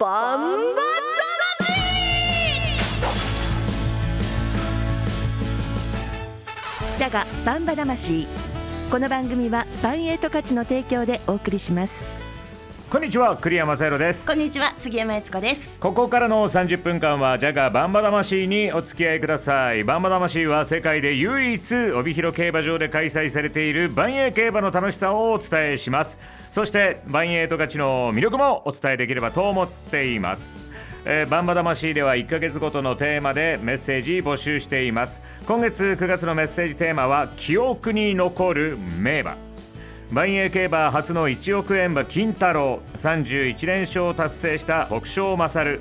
バンバジャガバンバ魂。この番組はバンエイト価値の提供でお送りします。こんにちは栗山正宏です。こんにちは杉山悦子です。ここからの30分間はジャガーバンバ魂にお付き合いください。バンバ魂は世界で唯一帯広競馬場で開催されている万栄競馬の楽しさをお伝えしますそして万栄と勝ちの魅力もお伝えできればと思っています。えー、バンバ魂では1ヶ月ごとのテーマでメッセージ募集しています。今月9月のメッセージテーマは記憶に残る名馬。万栄競馬初の1億円馬金太郎。31連勝を達成した北勝勝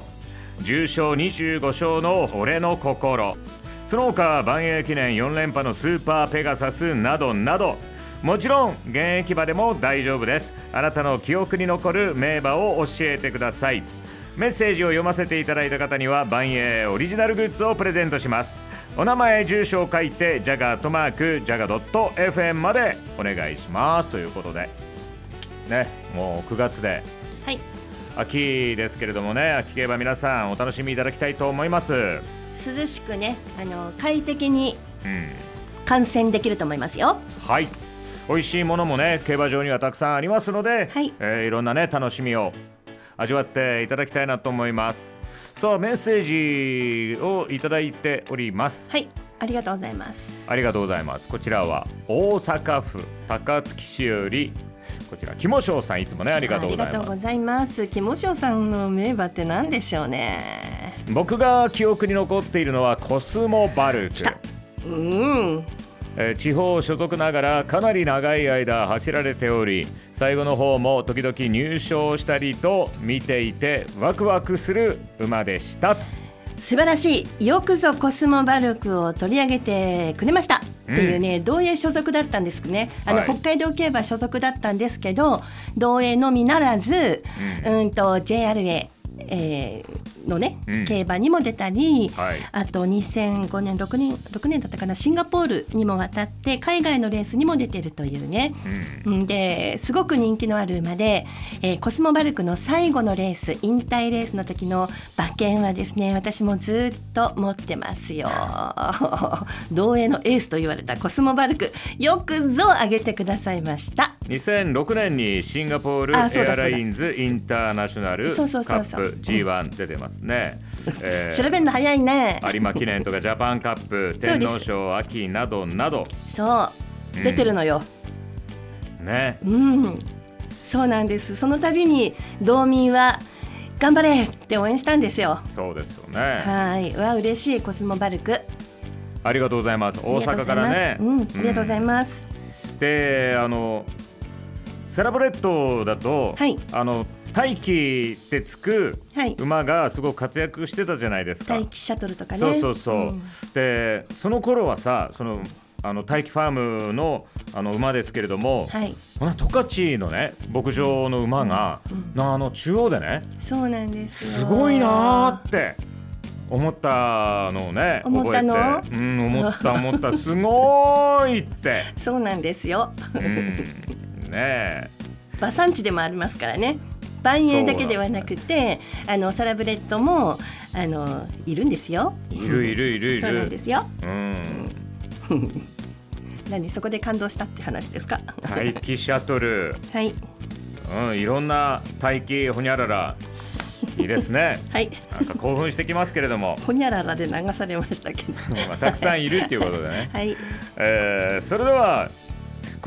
重賞25勝の俺の心。その他万栄記念4連覇のスーパーペガサスなどなど。もちろん現役馬でも大丈夫です。あなたの記憶に残る名馬を教えてください。メッセージを読ませていただいた方には万栄オリジナルグッズをプレゼントします。お名前住所を書いてジャガートマークジャガドット FM までお願いします。ということで。ねもう9月で。はい。秋ですけれどもね。秋競馬皆さんお楽しみいただきたいと思います。涼しくねあの快適にうん。観戦できると思いますよ。はい美味しいものもね競馬場にはたくさんありますので、はい。えーいろんなね楽しみを味わっていただきたいなと思います。さあメッセージをいただいております。はい。ありがとうございます。ありがとうございます。こちらは大阪府高槻市よりこちら木本さんいつもねありがとうございます。ありがとうございます。木本さんの名馬って何でしょうね。僕が記憶に残っているのはコスモバルク。うん。えー地方所属ながらかなり長い間走られており最後の方も時々入賞したりと見ていてワクワクする馬でした。素晴らしい。よくぞコスモバルクを取り上げてくれました。っていうね、同営所属だったんですね。あの、はい。北海道競馬所属だったんですけど同営のみならず、うん、と JRA、えーのね、うん。競馬にも出たり、はい。あと2005年6年6年だったかなシンガポールにも渡って海外のレースにも出てるというね、うん。ですごく人気のある馬で、えーコスモバルクの最後のレース引退レースの時の馬券はですね私もずっと持ってますよ。同営のエースと言われたコスモバルクよくぞ上げてくださいました。2006年にシンガポールエアラインズインターナショナルカップ G1 出てますね、えー調べるの早いね。有馬記念とかジャパンカップ 天皇賞秋などなど。そう。出てるのよ、ね。うん、そうなんです。その度に道民は頑張れって応援したんですよ。そうですよね。はい、わ嬉しい。コスモバルク。ありがとうございます。大阪からね。うん、ありがとうございます。であのサラブレッドだと、はい。あの大気ってつくはい馬がすごく活躍してたじゃないですか。大気シャトルとかね。そうそうそう。んでその頃はさそのあの大気ファームのあの馬ですけれども、はい、この十勝のね牧場の馬が、なあの中央でねそうなんですよ。すごいなーって思ったのをね思ったの？うん思った思ったすごーいって。そうなんですよ。うんねえ馬産地でもありますからね。万栄だけではなくて、あのサラブレッドもあのいるんですよ。いるいるいるいる。そうなんですよ。うん。何そこで感動したって話ですか？大気シャトル、はいうん、いろんな大気ほにゃららいいですね。はい。なんか興奮してきますけれども、ほにゃららで流されましたけど。まあ、たくさんいるっていうことでね。はい。えーそれでは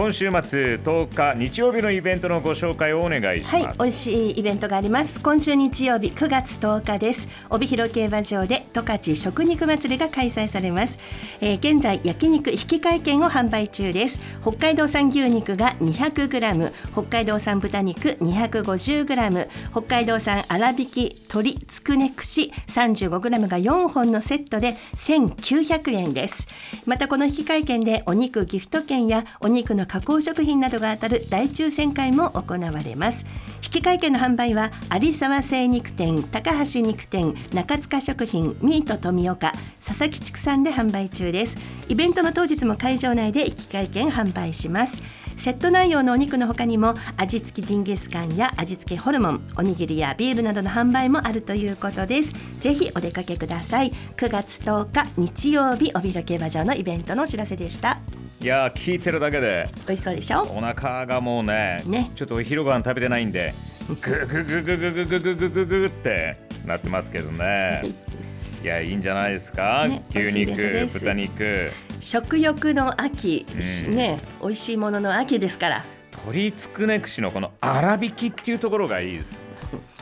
今週末10日日曜日のイベントのご紹介をお願いします。はい、美味しいイベントがあります。今週日曜日9月10日です。帯広競馬場で十勝食肉祭りが開催されます。えー現在焼肉引換券を販売中です。北海道産牛肉が 200g、北海道産豚肉 250g、北海道産粗挽き鶏つくね串 35g が4本のセットで1900円です。またこの引換券でお肉ギフト券やお肉の加工食品などが当たる大抽選会も行われます。引換券の販売は有沢精肉店高橋肉店中塚食品ミート富岡佐々木畜産で販売中です。イベントの当日も会場内で引換券販売します。セット内容のお肉の他にも味付きジンギスカンや味付きホルモンおにぎりやビールなどの販売もあるということです。ぜひお出かけください。9月10日日曜日帯広競馬場のイベントのお知らせでした。いやー聞いてるだけで。美味しそうでしょ？お腹がもうねね。ちょっとお昼ご飯食べてないんでググググググググググググってなってますけどね。いやいいんじゃないですか、ね牛肉す。豚肉。食欲の秋、うん。ね美味しいものの秋ですから。鶏つくね串のこの粗挽きっていうところがいいです。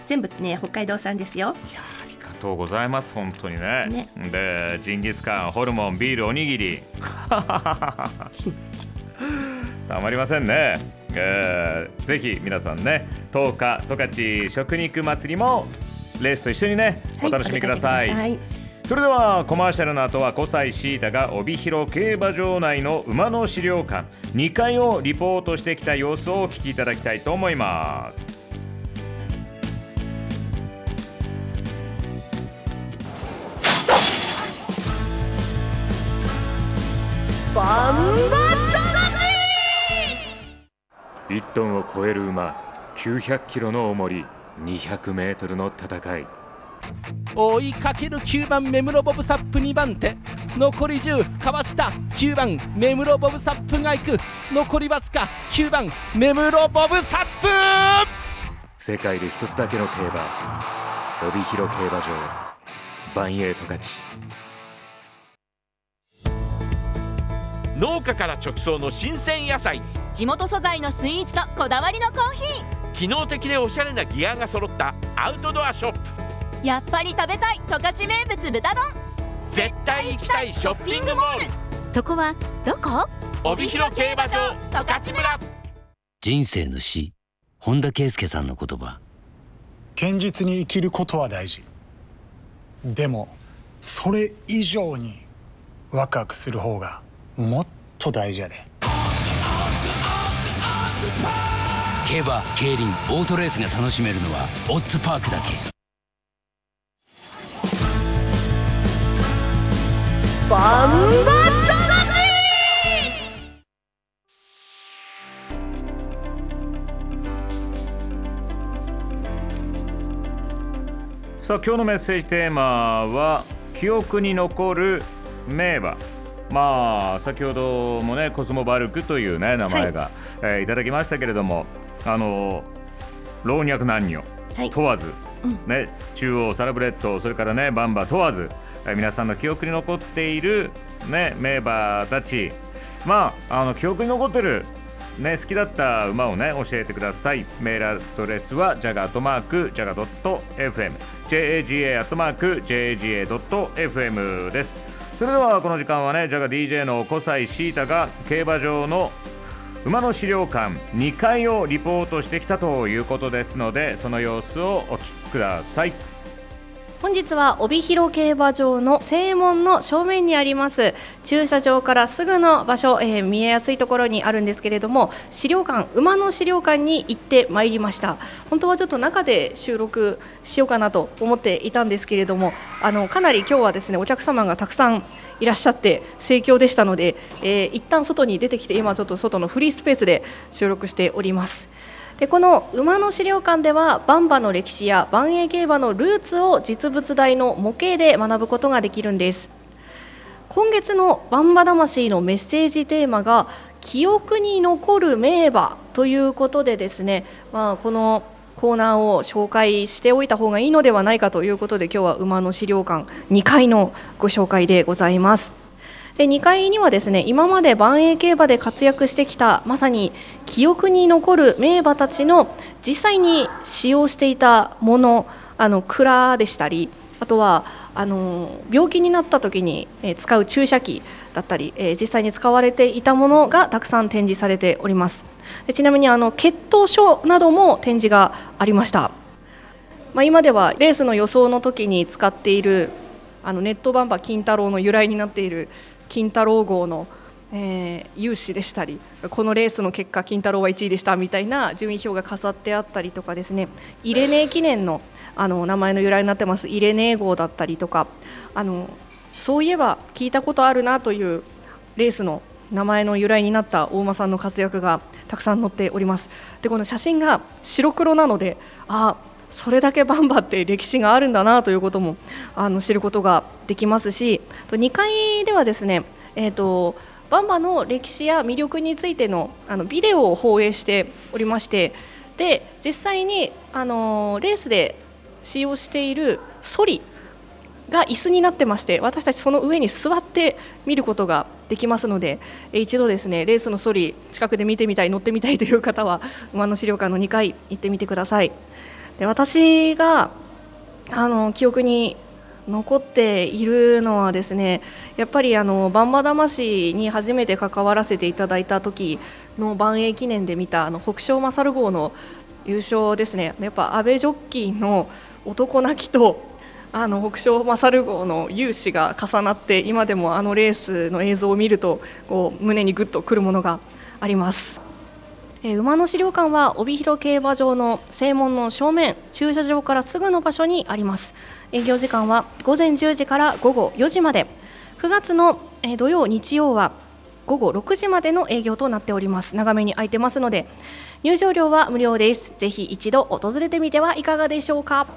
全部ね北海道産ですよ。いやとうございます。本当にね。ね。でジンギスカンホルモンビールおにぎり。たまりませんね、えーぜひ皆さんね10日十勝食肉祭りもレースと一緒にね、お楽しみください。お出かけくそれではコマーシャルの後は小西シータが帯広競馬場内の馬の資料館2階をリポートしてきた様子をお聞きいただきたいと思います1トンを超える馬900キロの重り200メートルの戦い。追いかける9番目室ボブサップ2番手。残り10かわした9番目室ボブサップが行く。残りわずか9番目室ボブサップ。世界で一つだけの競馬帯広競馬場。バンエイト勝ち農家から直送の新鮮野菜。地元素材のスイーツとこだわりのコーヒ機能的でおしゃれなギアが揃ったアウトドアショップ。ーやっぱり食べたい十勝名物豚丼。絶対行きたいショッピングモール。そこはどこ？帯広競馬場十勝村。人生の死本田圭佑さんの言葉。堅実に生きることは大事。でもそれ以上にワクワクする方がもっと大事やで。競馬競輪オートレースが楽しめるのはオッズパークだけ。さあ今日のメッセージテーマは記憶に残る名馬まあ先ほどもねコスモバルクというね名前が、い。えーいただきましたけれどもあの老若男女はい。問わず、ね、中央サラブレッドそれからねバンバ問わず、えー皆さんの記憶に残っている、ね、名馬たちまああの記憶に残ってるね、好きだった馬をね教えてください。メールアドレスは jaga.jaga.fm jaga.jaga.fm ですそれではこの時間はね JAGADJ の小西シータが競馬場の馬の資料館2階をリポートしてきたということですのでその様子をお聞きください。本日は帯広競馬場の正門の正面にあります駐車場からすぐの場所、えー見えやすいところにあるんですけれども資料館馬の資料館に行ってまいりました。本当はちょっと中で収録しようかなと思っていたんですけれどもあのかなり今日はですねお客様がたくさんいらっしゃって盛況でしたので、えー一旦外に出てきて今ちょっと外のフリースペースで収録しております。でこの馬の資料館では馬場の歴史や万栄競馬のルーツを実物大の模型で学ぶことができるんです。今月の「バンバ魂」のメッセージテーマが「記憶に残る名馬」ということでですね、まあ、このコーナーを紹介しておいた方がいいのではないかということで今日は馬の資料館2階のご紹介でございます。で2階にはですね今まで万栄競馬で活躍してきたまさに記憶に残る名馬たちの実際に使用していたものあの蔵でしたりあとはあの病気になった時に、使う注射器だったり、実際に使われていたものがたくさん展示されておりますちなみにあの血統書なども展示がありました。まあ、今ではレースの予想の時に使っているあのネットバンバ金太郎の由来になっている金太郎号の、えー勇姿でしたりこのレースの結果金太郎は1位でしたみたいな順位表が飾ってあったりとかですね。イレネー記念のあの名前の由来になってますイレネー号だったりとかあのそういえば聞いたことあるなというレースの名前の由来になった大馬さんの活躍がたくさん載っております。でこの写真が白黒なのであそれだけバンバって歴史があるんだなということもあの知ることができますし2階ではですね、えーと、バンバの歴史や魅力についてのあのビデオを放映しておりましてで実際にあのレースで使用しているソリが椅子になってまして私たちその上に座って見ることができますので一度ですねレースのソリ近くで見てみたい乗ってみたいという方は馬の資料館の2階行ってみてください。で私があの記憶に残っているのはですねやっぱりあのバンバ魂に初めて関わらせていただいた時の万栄記念で見たあの北勝勝号の優勝ですね。やっぱ安倍ジョッキーの男泣きとあの北勝勝号の勇姿が重なって今でもあのレースの映像を見るとこう胸にぐっとくるものがあります。え馬の資料館は帯広競馬場の正門の正面駐車場からすぐの場所にあります。営業時間は午前10時から午後4時まで。9月の、え土曜日曜は午後6時までの営業となっております。長めに空いてますので。入場料は無料です。ぜひ一度訪れてみてはいかがでしょうか。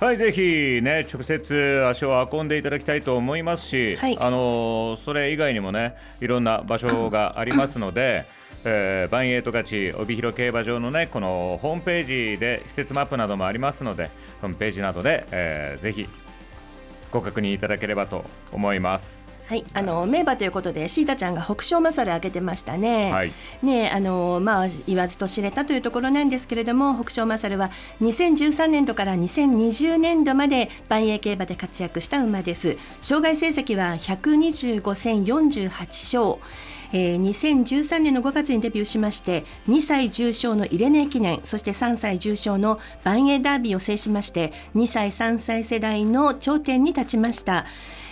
はい、ぜひね、直接足を運んでいただきたいと思いますし、はい、あのそれ以外にもね、いろんな場所がありますので、えー、バンエイト勝ち帯広競馬場のね、このホームページで施設マップなどもありますので、ホームページなどで、えー、ぜひご確認いただければと思います。はい、あの名馬ということでシータちゃんが北勝勝開けてましたね。はい、ねあのまあ言わずと知れたというところなんですけれども北勝勝は2013年度から2020年度まで万栄競馬で活躍した馬です。障害成績は125戦48勝。えー、2013年の5月にデビューしまして2歳重賞のイレネ記念そして3歳重賞のバンエダービーを制しまして2歳3歳世代の頂点に立ちました。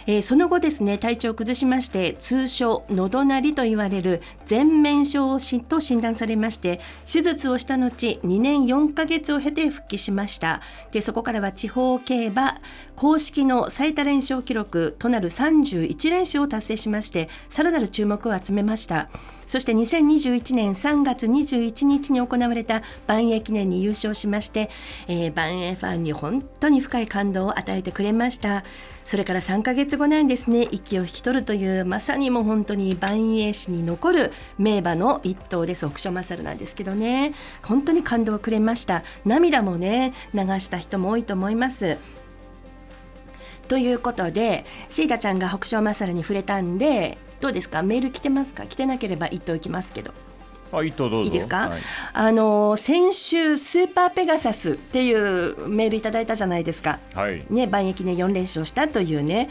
えー、その後ですね体調を崩しまして通称喉鳴りと言われる全面症と診断されまして手術をした後2年4ヶ月を経て復帰しました。でそこからは地方競馬公式の最多連勝記録となる31連勝を達成しましてさらなる注目を集めました。そして2021年3月21日に行われた万栄記念に優勝しまして、えー、万栄ファンに本当に深い感動を与えてくれました。それから3ヶ月後なんですね。息を引き取るというまさにもう本当に万栄史に残る名馬の一頭です。奥所勝なんですけどね。本当に感動をくれました。涙もね流した人も多いと思います。ということでシータちゃんが北勝勝に触れたんでどうですか？メール来てますか？来てなければ言っておきますけど。あいいとどうぞ。いいですか、はい、あの先週スーパーペガサスっていうメールいただいたじゃないですか、はい、ね万駅ね4連勝したというね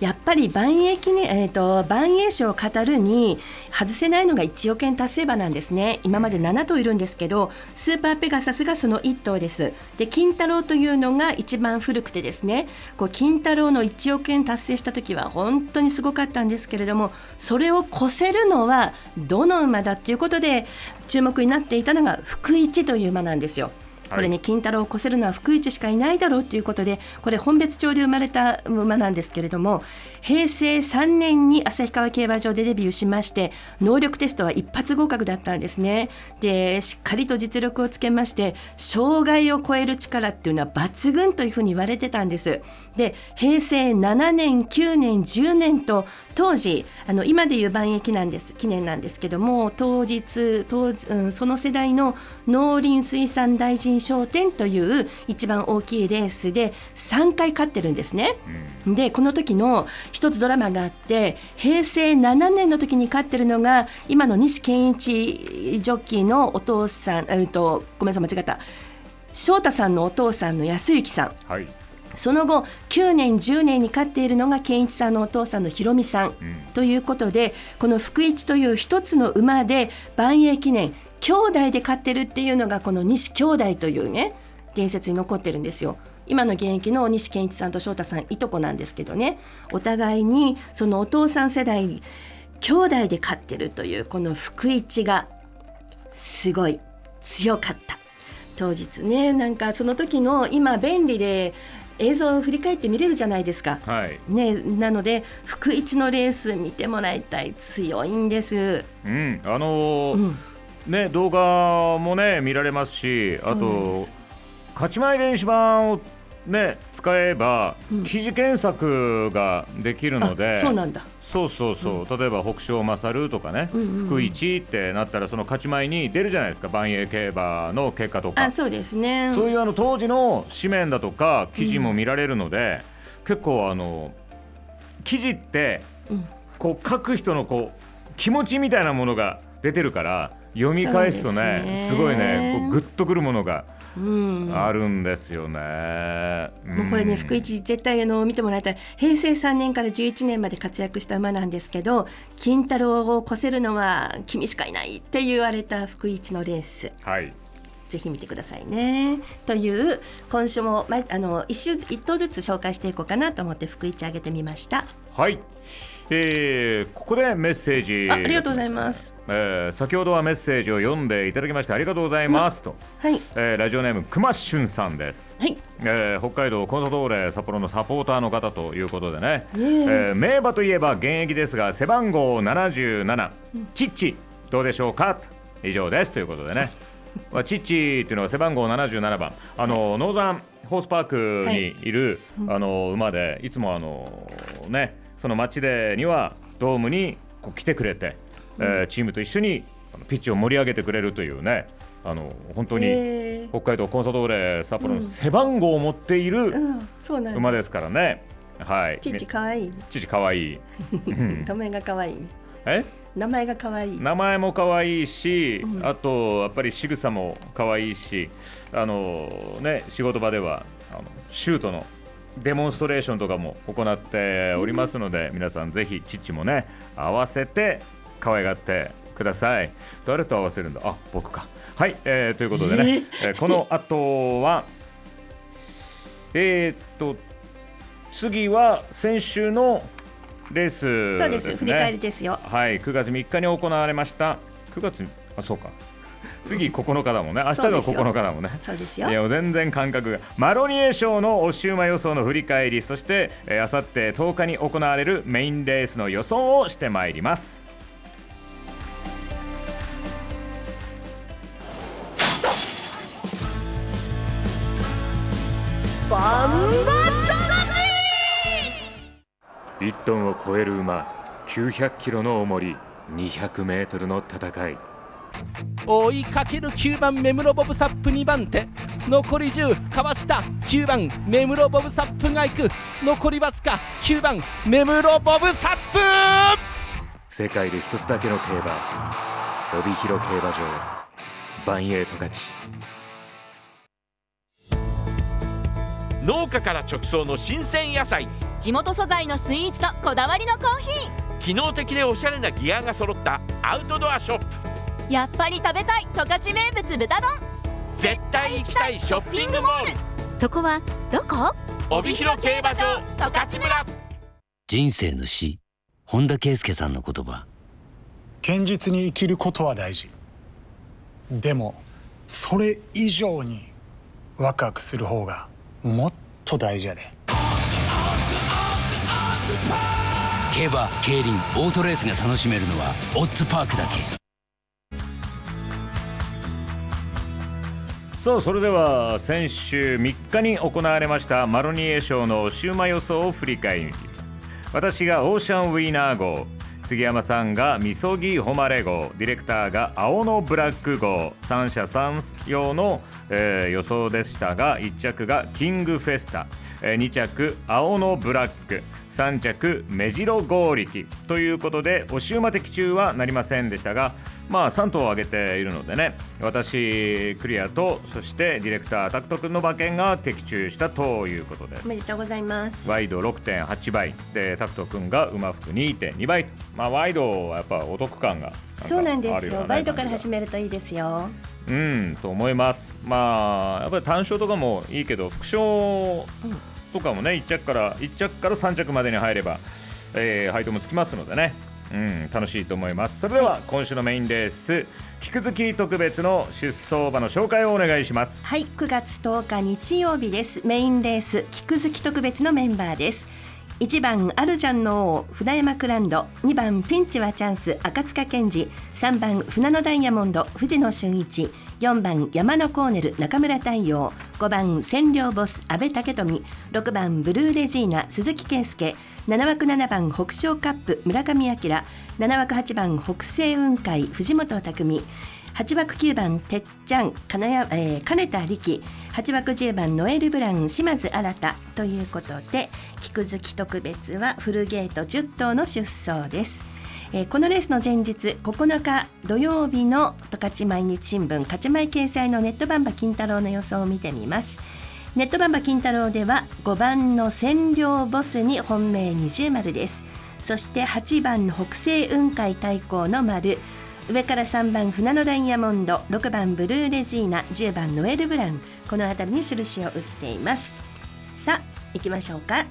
やっぱり万栄記念、えーと、万栄賞を語るに外せないのが1億円達成馬なんですね今まで7頭いるんですけどスーパーペガサスがその1頭ですで金太郎というのが一番古くてですねこう金太郎の1億円達成した時は本当にすごかったんですけれどもそれを越せるのはどの馬だっていうことで注目になっていたのが福一という馬なんですよ。これね金太郎を越せるのは福一しかいないだろうということでこれ本別町で生まれた馬なんですけれども平成3年に旭川競馬場でデビューしまして能力テストは一発合格だったんですね。でしっかりと実力をつけまして障害を超える力っていうのは抜群というふうに言われてたんです。で平成7年9年10年と当時あの今でいう万益なんです記念なんですけども当日当、うん、その世代の農林水産大臣商店という一番大きいレースで3回勝ってるんですね。うん、でこの時の一つドラマがあって平成7年の時に勝ってるのが今の西健一ジョッキーのお父さん、えっと、ごめんなさい間違った。翔太さんのお父さんの安幸さん。はい。その後9年10年に勝っているのが健一さんのお父さんのひろみさん、うん、ということでこの福一という一つの馬で万栄記念兄弟で勝ってるっていうのがこの西兄弟というね伝説に残ってるんですよ。今の現役の西健一さんと翔太さんいとこなんですけどねお互いにそのお父さん世代兄弟で勝ってるというこの福一がすごい強かった当日ねなんかその時の今便利で映像を振り返って見れるじゃないですか。はい、ね、なので福一のレース見てもらいたい強いんです。うん、あのーうんね動画もね見られますしあと勝ち前電子版をね使えば、うん。記事検索ができるのであそうなんだ。そうそうそう、例えば北勝勝とかね、うんうんうん。福一ってなったらその勝ち前に出るじゃないですか万栄競馬の結果とか。あ、そうですね。そういうあの当時の紙面だとか記事も見られるので、結構あの記事ってうん。こう書く人のこう気持ちみたいなものが出てるから読み返すとねですごいねこうグッとくるものがうん。あるんですよね。もうこれね、ん福一絶対あの見てもらいたい平成3年から11年まで活躍した馬なんですけど金太郎を越せるのは君しかいないって言われた福一のレースはいぜひ見てくださいね。という今週も、ま、あの一週一頭ずつ紹介していこうかなと思って福一上げてみました。はい、えーここでメッセージ。あありがとうございます。えー先ほどはメッセージを読んでいただきましてありがとうございますと、はい。えーラジオネームくましゅんさんです、はい。えー北海道コンサドーレ札幌のサポーターの方ということでね、ねえ。ー名馬といえば現役ですが背番号77、チッチ。どうでしょうか？以上です。ということでね。まあチッチっていうのは背番号77番。あのノーザンホースパークにいる、あの馬でいつもあのねその街でにはドームにこう来てくれて、えーチームと一緒にピッチを盛り上げてくれるというねあの本当にえー北海道コンサドーレ札幌の背番号を持っている。馬ですからね。はい。ちっち可愛い。ちち可愛い。うん 名前が可愛い。え？名前が可愛い。名前も可愛いし、うんあとやっぱり仕草も可愛いし、あのね仕事場ではあのシュートのデモンストレーションとかも行っておりますので、皆さんぜひ父もね合わせて可愛がってください。誰と合わせるんだ？あ、僕か。はい、えーということでね、えーこの後はえーっと次は先週のレースそうですね振り返りですよはい、9月3日に行われました。9月にあ、そうか。次9日だもんね。明日がそうですよ9日だもんね。そうですよいや、全然感覚が。マロニエ賞のおシューマ予想の振り返り、そして、えー、あさって10日に行われるメインレースの予想をしてまいります。トンを超える馬、900キロの重り、200メートルの戦い。追いかける9番目室ボブサップ2番手。残り10かわした。9番目室ボブサップが行く。残りわずか。9番目室ボブサップ。世界で一つだけの競馬、帯広競馬場、バンエイト勝。ち。農家から直送の新鮮野菜地元素材のスイーツとこだわりのコーヒ機能的でおしゃれなギアが揃ったアウトドアショップ。ーやっぱり食べたい十勝名物豚丼。絶対行きたいショッピングモール。そこはどこ？帯広競馬場十勝村。人生の死本田圭佑さんの言葉。堅実に生きることは大事。でもそれ以上にワクワクする方がもっと大事やで競馬競輪オートレースが楽しめるのはオッズパークだけ。さあそれでは先週3日に行われましたマロニエ賞のシューマ予想を振り返ります。私がオーシャンウィーナー号杉山さんがみそぎ誉れ号ディレクターが青のブラック号三者三様の、えー予想でしたが1着がキングフェスタ、え2着青のブラック3着目白剛力。ということで押し馬的中はなりませんでしたがまあ3頭を挙げているのでね私クリアとそしてディレクタータクト君の馬券が的中したということです。おめでとうございます。ワイド6.8倍。でタクト君が馬服2.2倍と。まあワイドはやっぱお得感がそうなんですよ。あるうなバイトから始めるといいですよ。がうんと思います。まあやっぱり単勝とかもいいけど副賞とかもね1着から1着から3着までに入れば、えー配当もつきますのでね。うん、楽しいと思います。それでは今週のメインレース菊月特別の出走馬の紹介をお願いします。はい9月10日日曜日です。メインレース菊月特別のメンバーです。1番アルジャンの王船山クランド。2番ピンチはチャンス。赤塚健二。3番船のダイヤモンド。藤野俊一。4番山のコーネル。中村太陽。5番千両ボス。阿部武富。6番ブルーレジーナ。鈴木圭介。7枠7番北昇カップ。村上明。7枠8番北西雲海。藤本匠。8枠9番てっちゃん金谷、えー、金田力8枠10番ノエル・ブラン島津新ということで菊月特別はフルゲート10頭の出走です、えーこのレースの前日9日土曜日の十勝毎日新聞勝ち前掲載のネットバンバ金太郎の予想を見てみます。ネットバンバ金太郎では5番の千両ボスに本命二重丸です。そして8番の北西雲海対抗の丸上から3番船のダイヤモンド6番ブルーレジーナ10番ノエル・ブランこの辺りに印を打っています。さあ行きましょうか。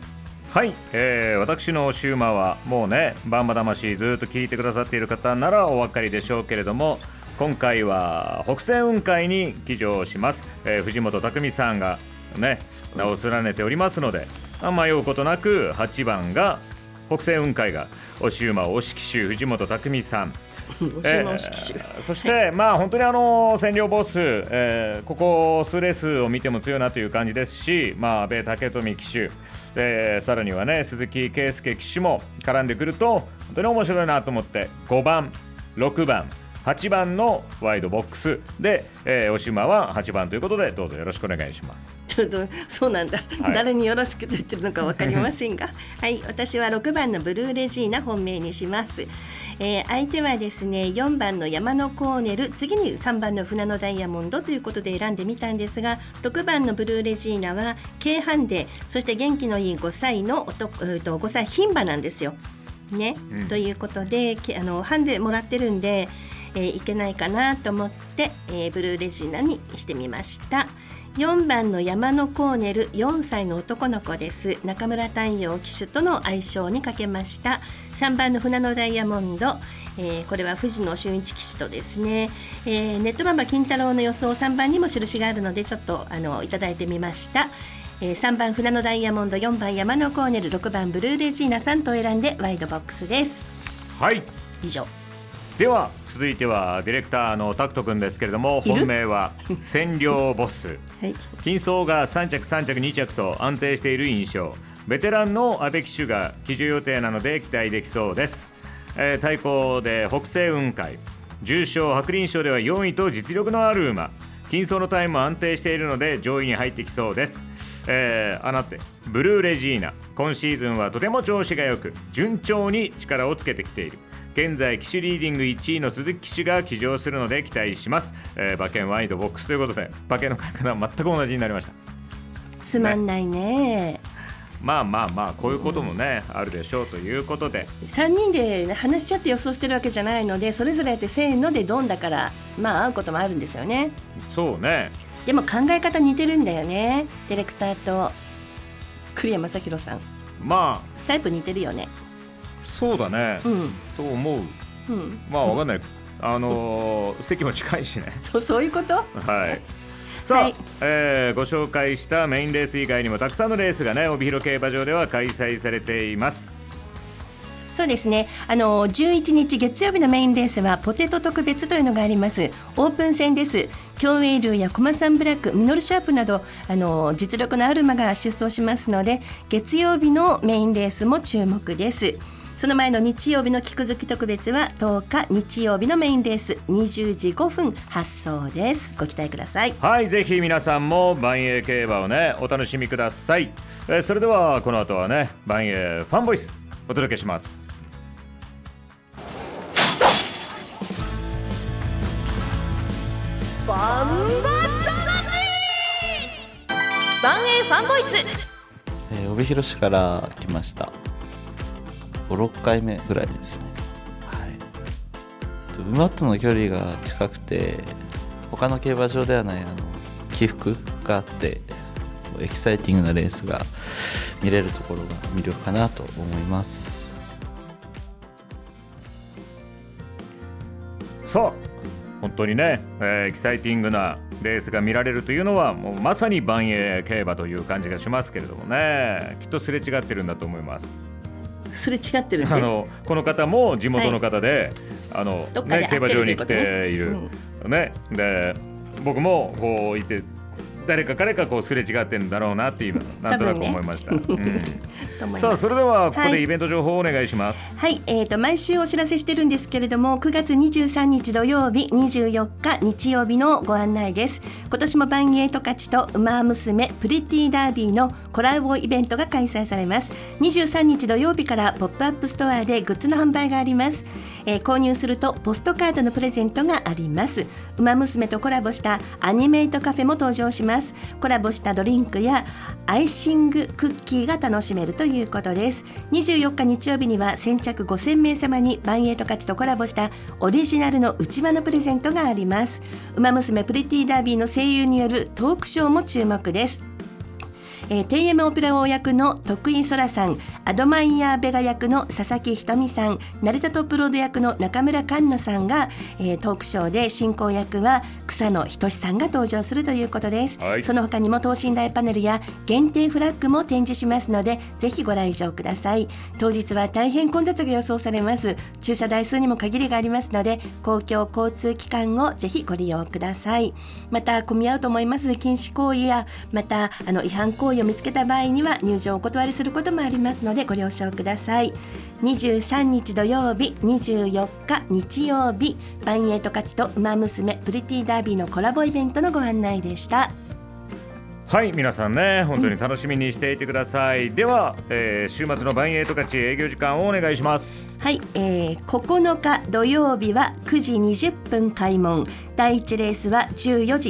はい、えー私のシューマはもうねバンバ魂ずっと聞いてくださっている方ならお分かりでしょうけれども今回は北西雲海に騎乗します、えー藤本匠さんがね名を連ねておりますのであ迷うことなく8番が北西雲海がおシューマ推し騎手藤本匠さん。えーそして、まあ本当にあの占領ボス、えーここ数レースを見ても強いなという感じですし、まあ、阿部武富騎手、でさらにはね鈴木圭介騎手も絡んでくると本当に面白いなと思って5番、6番、8番のワイドボックス。で、えー、おしまは8番ということでどうぞよろしくお願いします。ちょっとそうなんだ、はい。誰によろしくと言ってるのかわかりませんが。はい。私は6番のブルーレジーナ本命にします、えー相手はですね4番の山のコーネル次に3番の船のダイヤモンドということで選んでみたんですが6番のブルーレジーナは軽ハンデそして元気のいい5歳の男うーと5歳牝馬なんですよ。ね、うん。ということでけあのハンデもらってるんで、えーいけないかなと思って、えーブルーレジーナにしてみました4番の山のコーネル4歳の男の子です。中村太陽騎手との相性にかけました。3番の船のダイヤモンド。えーこれは藤野俊一騎手とですね、えーネットバンバ金太郎の予想3番にも印があるのでちょっとあのいただいてみました、えー3番船のダイヤモンド4番山のコーネル6番ブルーレジーナ3と選んでワイドボックスです。はい。以上。では続いてはディレクターのタクト君ですけれども本命は占領ボスはい。金層が3着3着2着と安定している印象。ベテランの阿部騎手が騎乗予定なので期待できそうです、えー対抗で北西雲海。重賞白輪賞では4位と実力のある馬。金層のタイムも安定しているので上位に入ってきそうです。えー、あなてブルーレジーナ。今シーズンはとても調子が良く順調に力をつけてきている。現在騎手リーディング1位の鈴木騎手が騎乗するので期待します、えー馬券ワイドボックスということで馬券の買い方は全く同じになりました。つまんないね。まあまあまあこういうこともね、あるでしょうということで。3人で話しちゃって予想してるわけじゃないのでそれぞれやってせーのでドンだからまあ合うこともあるんですよね。そうね。でも考え方似てるんだよね。ディレクターと栗山正宏さん。まタイプ似てるよね。あそうだね、うんと思う。うん。まあわかんない、あのー席も近いしね。そうそういうこと？はい。さあ、はい。えーご紹介したメインレース以外にもたくさんのレースがね帯広競馬場では開催されています。そうですね。あの11日月曜日のメインレースはポテト特別というのがあります。オープン戦です。競泳流やコマサンブラックミノルシャープなどあの実力のある馬が出走しますので月曜日のメインレースも注目ですその前の日曜日の菊月特別は10日日曜日のメインレース20時5分発送です。ご期待ください。はいぜひ皆さんも万栄競馬をねお楽しみください、えーそれではこの後はね万栄ファンボイスお届けします。バンババンエーファンボイス。えー帯広市から来ました56回目ぐらいですね。はい。馬との距離が近くて他の競馬場ではないあの起伏があってエキサイティングなレースが見れるところが魅力かなと思います。そう。本当にね、えーエキサイティングなレースが見られるというのはもうまさに万栄競馬という感じがしますけれどもね。きっとすれ違ってるんだと思います。すれ違ってるってあのこの方も地元の方で、あのね、競馬場に来ている、ね。で僕もこういて誰か彼かこうすれ違ってんだろうなっていうなんとなく思いました、さあそれではここはいでイベント情報をお願いします、はい、えー、と毎週お知らせしてるんですけれども9月23日土曜日24日日曜日のご案内です。今年もバンエイト勝ちと馬娘プリティダービーのコラボイベントが開催されます。23日土曜日からポップアップストアでグッズの販売がありますえー購入するとポストカードのプレゼントがあります。ウマ娘とコラボしたアニメイトカフェも登場します。コラボしたドリンクやアイシングクッキーが楽しめるということです。24日日曜日には先着5000名様にばんえい十勝とコラボしたオリジナルの内輪のプレゼントがあります。ウマ娘プリティーダービーの声優によるトークショーも注目です。えー、TM オペラ王役の徳井空さんアドマイヤーベガ役の佐々木ひとみさん成田トップロード役の中村環奈さんが、えートークショーで進行役は草野仁さんが登場するということです、はい。その他にも等身大パネルや限定フラッグも展示しますのでぜひご来場ください。当日は大変混雑が予想されます。駐車台数にも限りがありますので公共交通機関をぜひご利用ください。また混み合うと思います禁止行為やまたあの違反行為を見つけた場合には入場をお断りすることもありますのでご了承ください。23日土曜日24日日曜日バンエイト勝ちとウマ娘プリティダービーのコラボイベントのご案内でした。はい皆さんね本当に楽しみにしていてください、では、えー週末の万栄十勝営業時間をお願いします。はい、えー、9日土曜日は9時20分開門。第1レースは14時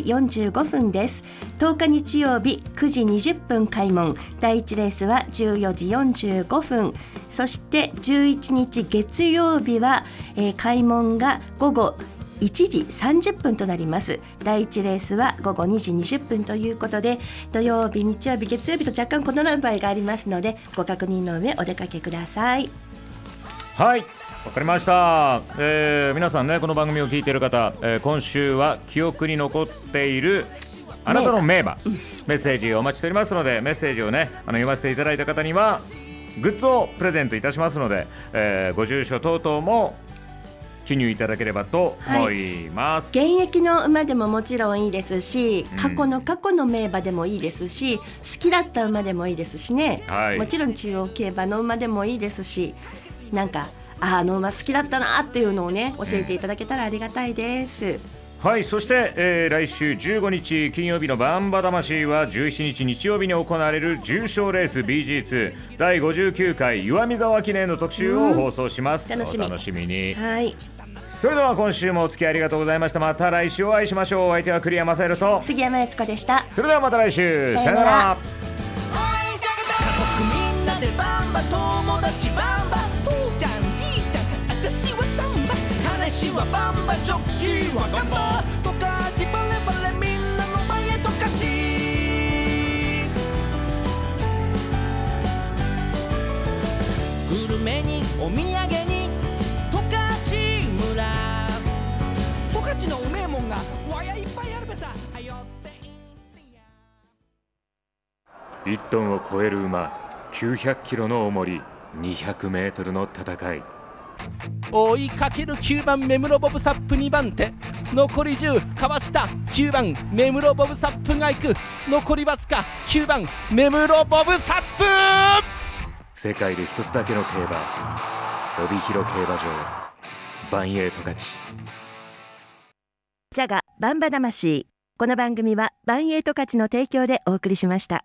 45分です。10日日曜日9時20分開門。第1レースは14時45分。そして11日月曜日は、えー開門が午後1時30分となります。第1レースは午後2時20分ということで土曜日日曜日月曜日と若干異なる場合がありますのでご確認の上お出かけください。はいわかりました、えー皆さんねこの番組を聞いている方、えー今週は記憶に残っているあなたの名馬。メッセージをお待ちしておりますのでメッセージをねあの読ませていただいた方にはグッズをプレゼントいたしますので、えーご住所等々も記入いただければと思います、現役の馬でももちろんいいですし過去の過去の名馬でもいいですし好きだった馬でもいいですしね、はい。もちろん中央競馬の馬でもいいですしなんかああの馬好きだったなっていうのをね教えていただけたらありがたいです。はいそして、えー来週15日金曜日のバンバ魂は17日日曜日に行われる重賞レース BG2 第59回岩見沢記念の特集を放送します、楽しみ。お楽しみに。はいそれでは今週もお付き合いありがとうございました。また来週お会いしましょう。お相手は栗山正宏と。杉山悦子でした。それではまた来週。さよなら。みんなでバンバ友達バンバ父ちゃんじいちゃん私はサンバ。彼氏はバンバジョッキーはガンバもんがわやいっぱいあるべさ。はよって1トンを超える馬900キロの重り200メートルの戦い。追いかける9番目室ボブサップ2番手。残り10かわした。9番目室ボブサップが行く。残りわずか。9番目室ボブサップ。世界で一つだけの競馬。帯広競馬場。万栄十勝ジャガバンバ魂。この番組はバンエイト勝ちの提供でお送りしました。